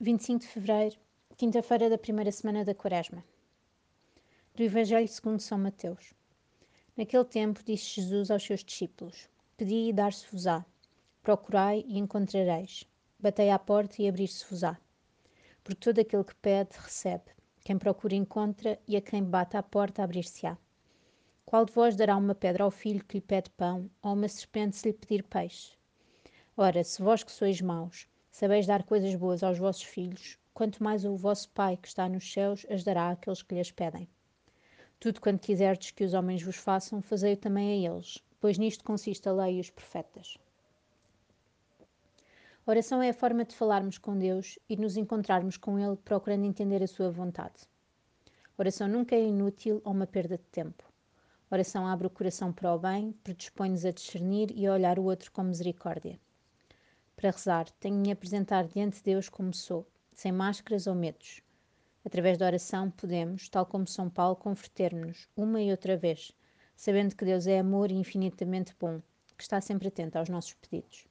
25 de fevereiro, quinta-feira da primeira semana da Quaresma. Do Evangelho segundo São Mateus. Naquele tempo disse Jesus aos seus discípulos: Pedi e dar-se-vos-á. Procurai e encontrareis. Batei à porta e abrir-se-vos-á. Porque todo aquele que pede, recebe. Quem procura, encontra, e a quem bate à porta, abrir-se-á. Qual de vós dará uma pedra ao filho que lhe pede pão, ou uma serpente se lhe pedir peixe? Ora, se vós que sois maus, sabeis dar coisas boas aos vossos filhos, quanto mais o vosso Pai que está nos céus as dará àqueles que lhes pedem. Tudo quanto quiserdes que os homens vos façam, fazei-o também a eles, pois nisto consiste a lei e os profetas. Oração é a forma de falarmos com Deus e nos encontrarmos com Ele procurando entender a sua vontade. Oração nunca é inútil ou uma perda de tempo. Oração abre o coração para o bem, predispõe-nos a discernir e a olhar o outro com misericórdia. Para rezar, tenho de me apresentar diante de Deus como sou, sem máscaras ou medos. Através da oração, podemos, tal como São Paulo, converter-nos uma e outra vez, sabendo que Deus é amor e infinitamente bom, que está sempre atento aos nossos pedidos.